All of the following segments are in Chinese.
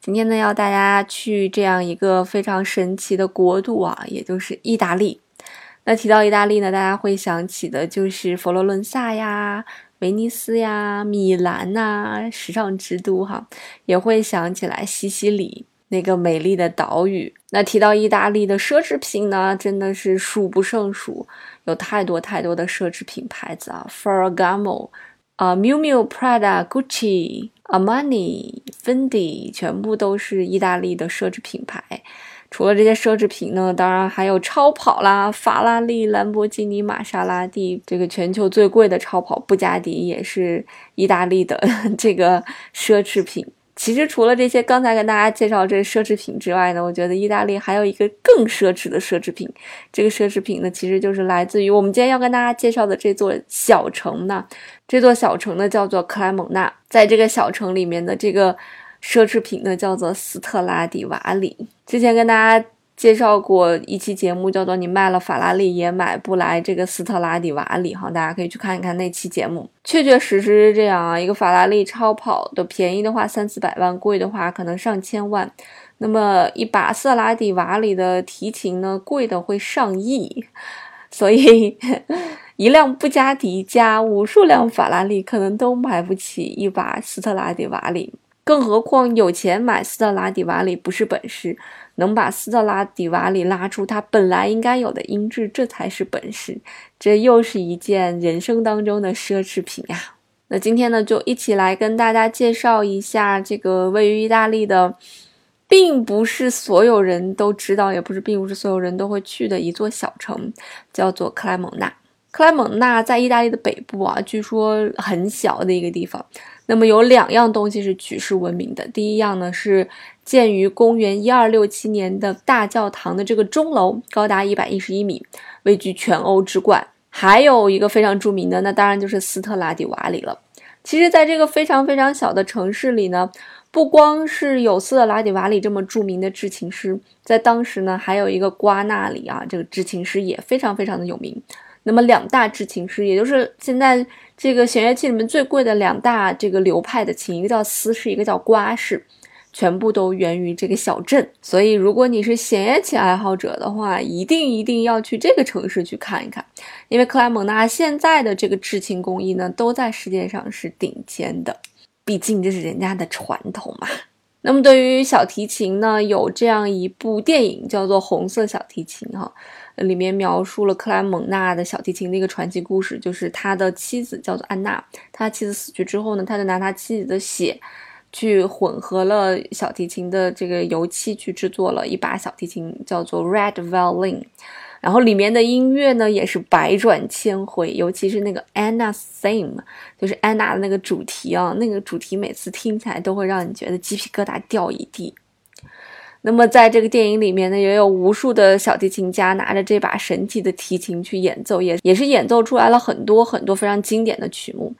今天呢，要大家去这样一个非常神奇的国度啊，也就是意大利。那提到意大利呢，大家会想起的就是佛罗伦萨呀、威尼斯呀、米兰呐，时尚之都哈，也会想起来西西里那个美丽的岛屿。那提到意大利的奢侈品呢，真的是数不胜数，有太多太多的奢侈品牌子啊，Ferragamo。啊，Miu Miu、Prada、Gucci、Armani、Fendi，全部都是意大利的奢侈品牌。除了这些奢侈品呢，当然还有超跑啦，法拉利、兰博基尼、玛莎拉蒂。这个全球最贵的超跑布加迪也是意大利的 这个奢侈品。其实除了这些刚才跟大家介绍这奢侈品之外呢，我觉得意大利还有一个更奢侈的奢侈品。这个奢侈品呢，其实就是来自于我们今天要跟大家介绍的这座小城呢。这座小城呢叫做克莱蒙纳，在这个小城里面的这个奢侈品呢叫做斯特拉迪瓦里。之前跟大家介绍过一期节目，叫做“你卖了法拉利也买不来这个斯特拉迪瓦里”哈，大家可以去看一看那期节目。确确实实是这样啊，一个法拉利超跑的便宜的话三四百万，贵的话可能上千万。那么一把斯特拉迪瓦里的提琴呢，贵的会上亿。所以，一辆布加迪加无数辆法拉利，可能都买不起一把斯特拉迪瓦里。更何况，有钱买斯特拉迪瓦里不是本事，能把斯特拉迪瓦里拉出它本来应该有的音质，这才是本事。这又是一件人生当中的奢侈品呀。那今天呢，就一起来跟大家介绍一下这个位于意大利的。并不是所有人都知道，也不是并不是所有人都会去的一座小城，叫做克莱蒙纳。克莱蒙纳在意大利的北部啊，据说很小的一个地方。那么有两样东西是举世闻名的，第一样呢是建于公元一二六七年的大教堂的这个钟楼，高达一百一十一米，位居全欧之冠。还有一个非常著名的，那当然就是斯特拉迪瓦里了。其实，在这个非常非常小的城市里呢。不光是有斯特拉迪瓦里这么著名的制琴师，在当时呢，还有一个瓜纳里啊，这个制琴师也非常非常的有名。那么两大制琴师，也就是现在这个弦乐器里面最贵的两大这个流派的琴，一个叫丝式，一个叫瓜式，全部都源于这个小镇。所以，如果你是弦乐器爱好者的话，一定一定要去这个城市去看一看，因为克莱蒙纳现在的这个制琴工艺呢，都在世界上是顶尖的。毕竟这是人家的传统嘛。那么对于小提琴呢，有这样一部电影叫做《红色小提琴》哈，里面描述了克莱蒙纳的小提琴的一个传奇故事，就是他的妻子叫做安娜，他妻子死去之后呢，他就拿他妻子的血去混合了小提琴的这个油漆，去制作了一把小提琴，叫做 Red Violin。然后里面的音乐呢也是百转千回，尤其是那个 Anna Theme，就是安娜的那个主题啊，那个主题每次听起来都会让你觉得鸡皮疙瘩掉一地。那么在这个电影里面呢，也有无数的小提琴家拿着这把神奇的提琴去演奏，也也是演奏出来了很多很多非常经典的曲目。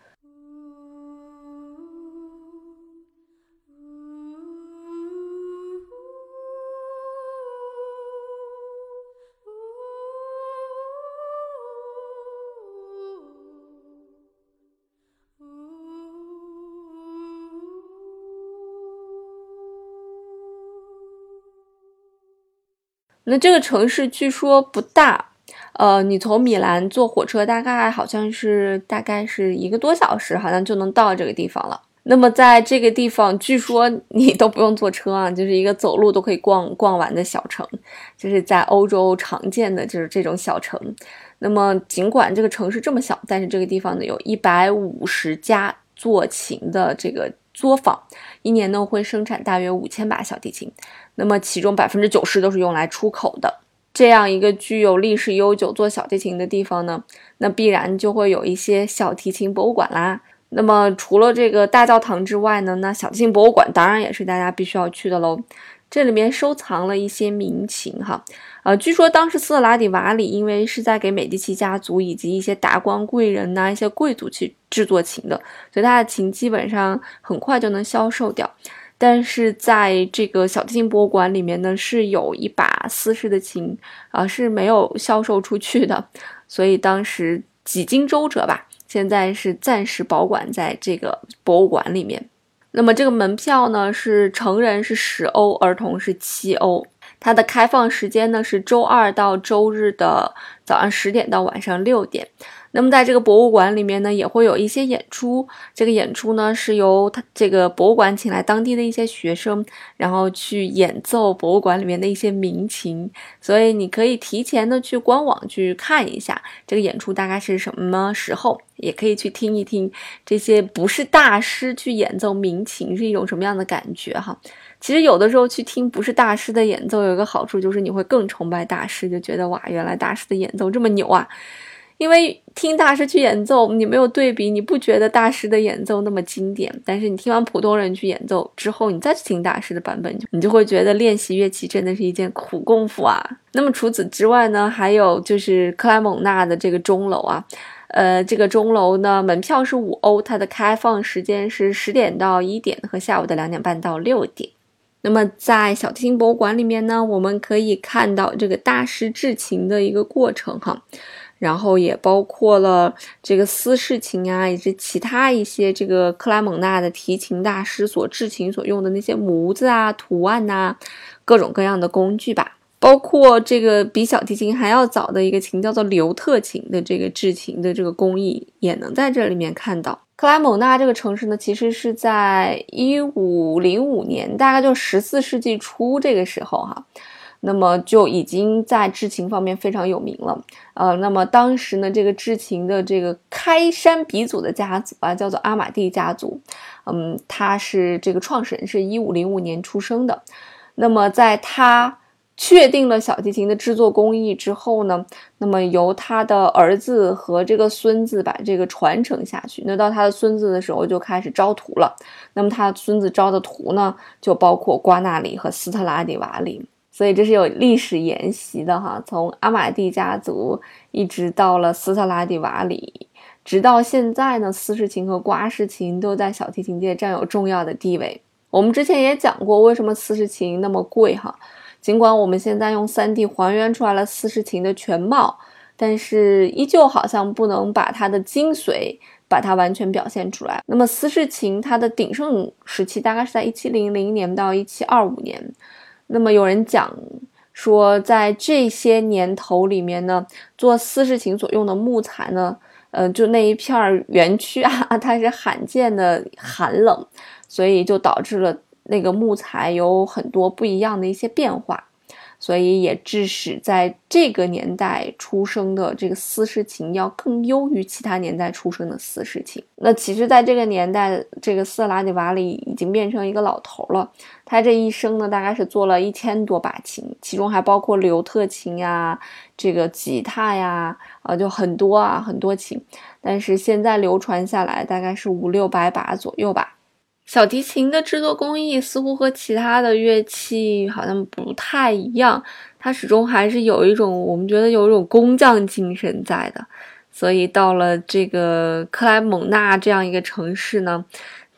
那这个城市据说不大，呃，你从米兰坐火车大概好像是大概是一个多小时，好像就能到这个地方了。那么在这个地方，据说 你都不用坐车啊，就是一个走路都可以逛逛完的小城，就是在欧洲常见的就是这种小城。那么尽管这个城市这么小，但是这个地方呢有一百五十家做琴的这个作坊，一年呢会生产大约五千把小提琴。那么其中百分之九十都是用来出口的，这样一个具有历史悠久做小提琴的地方呢，那必然就会有一些小提琴博物馆啦。那么除了这个大教堂之外呢，那小提琴博物馆当然也是大家必须要去的喽。这里面收藏了一些民琴哈。呃，据说当时斯特拉迪瓦里因为是在给美第奇家族以及一些达官贵人呐、一些贵族去制作琴的，所以他的琴基本上很快就能销售掉。但是在这个小提琴博物馆里面呢，是有一把私式的琴啊，是没有销售出去的，所以当时几经周折吧，现在是暂时保管在这个博物馆里面。那么这个门票呢，是成人是十欧，儿童是七欧。它的开放时间呢是周二到周日的早上十点到晚上六点。那么在这个博物馆里面呢，也会有一些演出。这个演出呢是由他这个博物馆请来当地的一些学生，然后去演奏博物馆里面的一些民琴。所以你可以提前的去官网去看一下这个演出大概是什么时候，也可以去听一听这些不是大师去演奏民琴是一种什么样的感觉哈。其实有的时候去听不是大师的演奏，有一个好处就是你会更崇拜大师，就觉得哇，原来大师的演奏这么牛啊！因为听大师去演奏，你没有对比，你不觉得大师的演奏那么经典。但是你听完普通人去演奏之后，你再去听大师的版本，你就会觉得练习乐器真的是一件苦功夫啊。那么除此之外呢，还有就是克莱蒙纳的这个钟楼啊，呃，这个钟楼呢，门票是五欧，它的开放时间是十点到一点和下午的两点半到六点。那么在小提琴博物馆里面呢，我们可以看到这个大师制琴的一个过程哈，然后也包括了这个斯氏琴啊，以及其他一些这个克莱蒙纳的提琴大师所制琴所用的那些模子啊、图案呐，各种各样的工具吧。包括这个比小提琴还要早的一个琴，叫做刘特琴的这个制琴的这个工艺，也能在这里面看到。克莱蒙纳这个城市呢，其实是在一五零五年，大概就十四世纪初这个时候哈，那么就已经在制琴方面非常有名了。呃，那么当时呢，这个制琴的这个开山鼻祖的家族啊，叫做阿玛蒂家族，嗯，他是这个创始人，是一五零五年出生的。那么在他确定了小提琴的制作工艺之后呢，那么由他的儿子和这个孙子把这个传承下去。那到他的孙子的时候就开始招徒了。那么他孙子招的徒呢，就包括瓜纳里和斯特拉迪瓦里。所以这是有历史沿袭的哈，从阿玛蒂家族一直到了斯特拉迪瓦里，直到现在呢，斯氏琴和瓜氏琴都在小提琴界占有重要的地位。我们之前也讲过，为什么斯氏琴那么贵哈。尽管我们现在用 3D 还原出来了斯氏琴的全貌，但是依旧好像不能把它的精髓把它完全表现出来。那么斯氏琴它的鼎盛时期大概是在1700年到1725年。那么有人讲说，在这些年头里面呢，做斯氏琴所用的木材呢，呃，就那一片园区啊，它是罕见的寒冷，所以就导致了。那个木材有很多不一样的一些变化，所以也致使在这个年代出生的这个丝氏琴要更优于其他年代出生的丝氏琴。那其实，在这个年代，这个斯拉迪瓦里已经变成一个老头了。他这一生呢，大概是做了一千多把琴，其中还包括刘特琴呀、这个吉他呀，啊，就很多啊，很多琴。但是现在流传下来，大概是五六百把左右吧。小提琴的制作工艺似乎和其他的乐器好像不太一样，它始终还是有一种我们觉得有一种工匠精神在的，所以到了这个克莱蒙纳这样一个城市呢，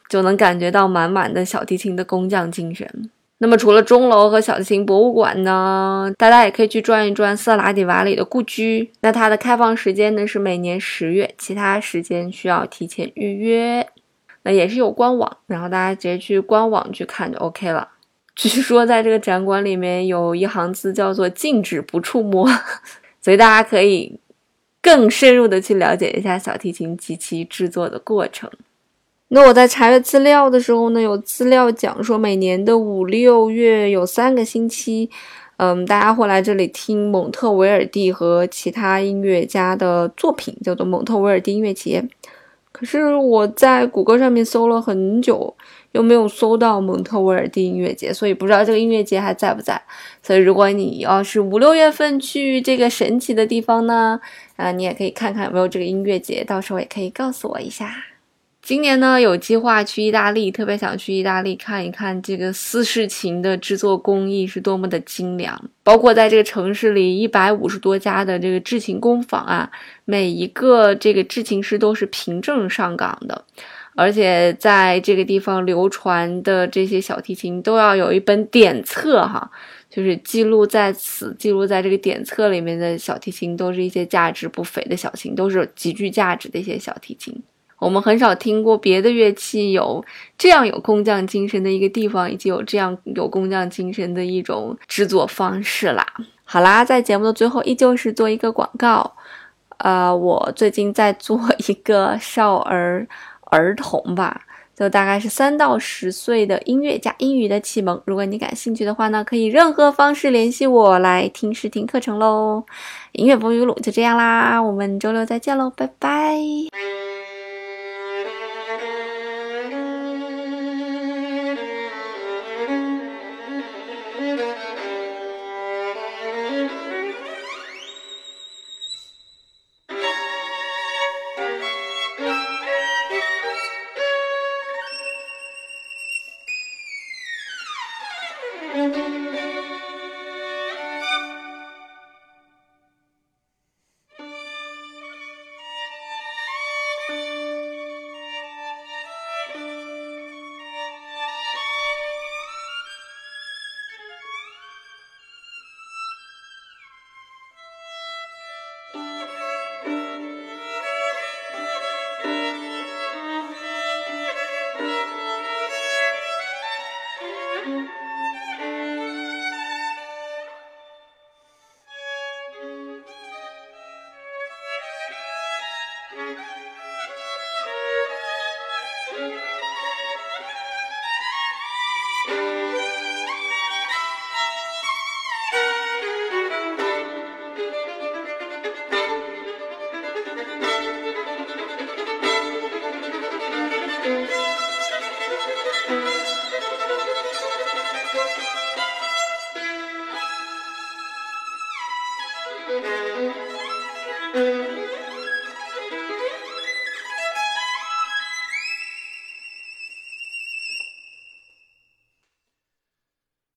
就能感觉到满满的小提琴的工匠精神。那么除了钟楼和小提琴博物馆呢，大家也可以去转一转色拉迪瓦里的故居。那它的开放时间呢是每年十月，其他时间需要提前预约。那也是有官网，然后大家直接去官网去看就 OK 了。据说在这个展馆里面有一行字叫做“禁止不触摸”，所以大家可以更深入的去了解一下小提琴及其制作的过程。那我在查阅资料的时候呢，有资料讲说每年的五六月有三个星期，嗯，大家会来这里听蒙特维尔蒂和其他音乐家的作品，叫做蒙特维尔蒂音乐节。可是我在谷歌上面搜了很久，又没有搜到蒙特威尔第音乐节，所以不知道这个音乐节还在不在。所以如果你要是五六月份去这个神奇的地方呢，啊，你也可以看看有没有这个音乐节，到时候也可以告诉我一下。今年呢，有计划去意大利，特别想去意大利看一看这个四世琴的制作工艺是多么的精良。包括在这个城市里，一百五十多家的这个制琴工坊啊，每一个这个制琴师都是凭证上岗的，而且在这个地方流传的这些小提琴都要有一本典册哈，就是记录在此，记录在这个典册里面的小提琴都是一些价值不菲的小琴，都是极具价值的一些小提琴。我们很少听过别的乐器有这样有工匠精神的一个地方，以及有这样有工匠精神的一种制作方式啦。好啦，在节目的最后，依旧是做一个广告。呃，我最近在做一个少儿儿童吧，就大概是三到十岁的音乐加英语的启蒙。如果你感兴趣的话呢，可以任何方式联系我来听试听课程喽。音乐风雨录就这样啦，我们周六再见喽，拜拜。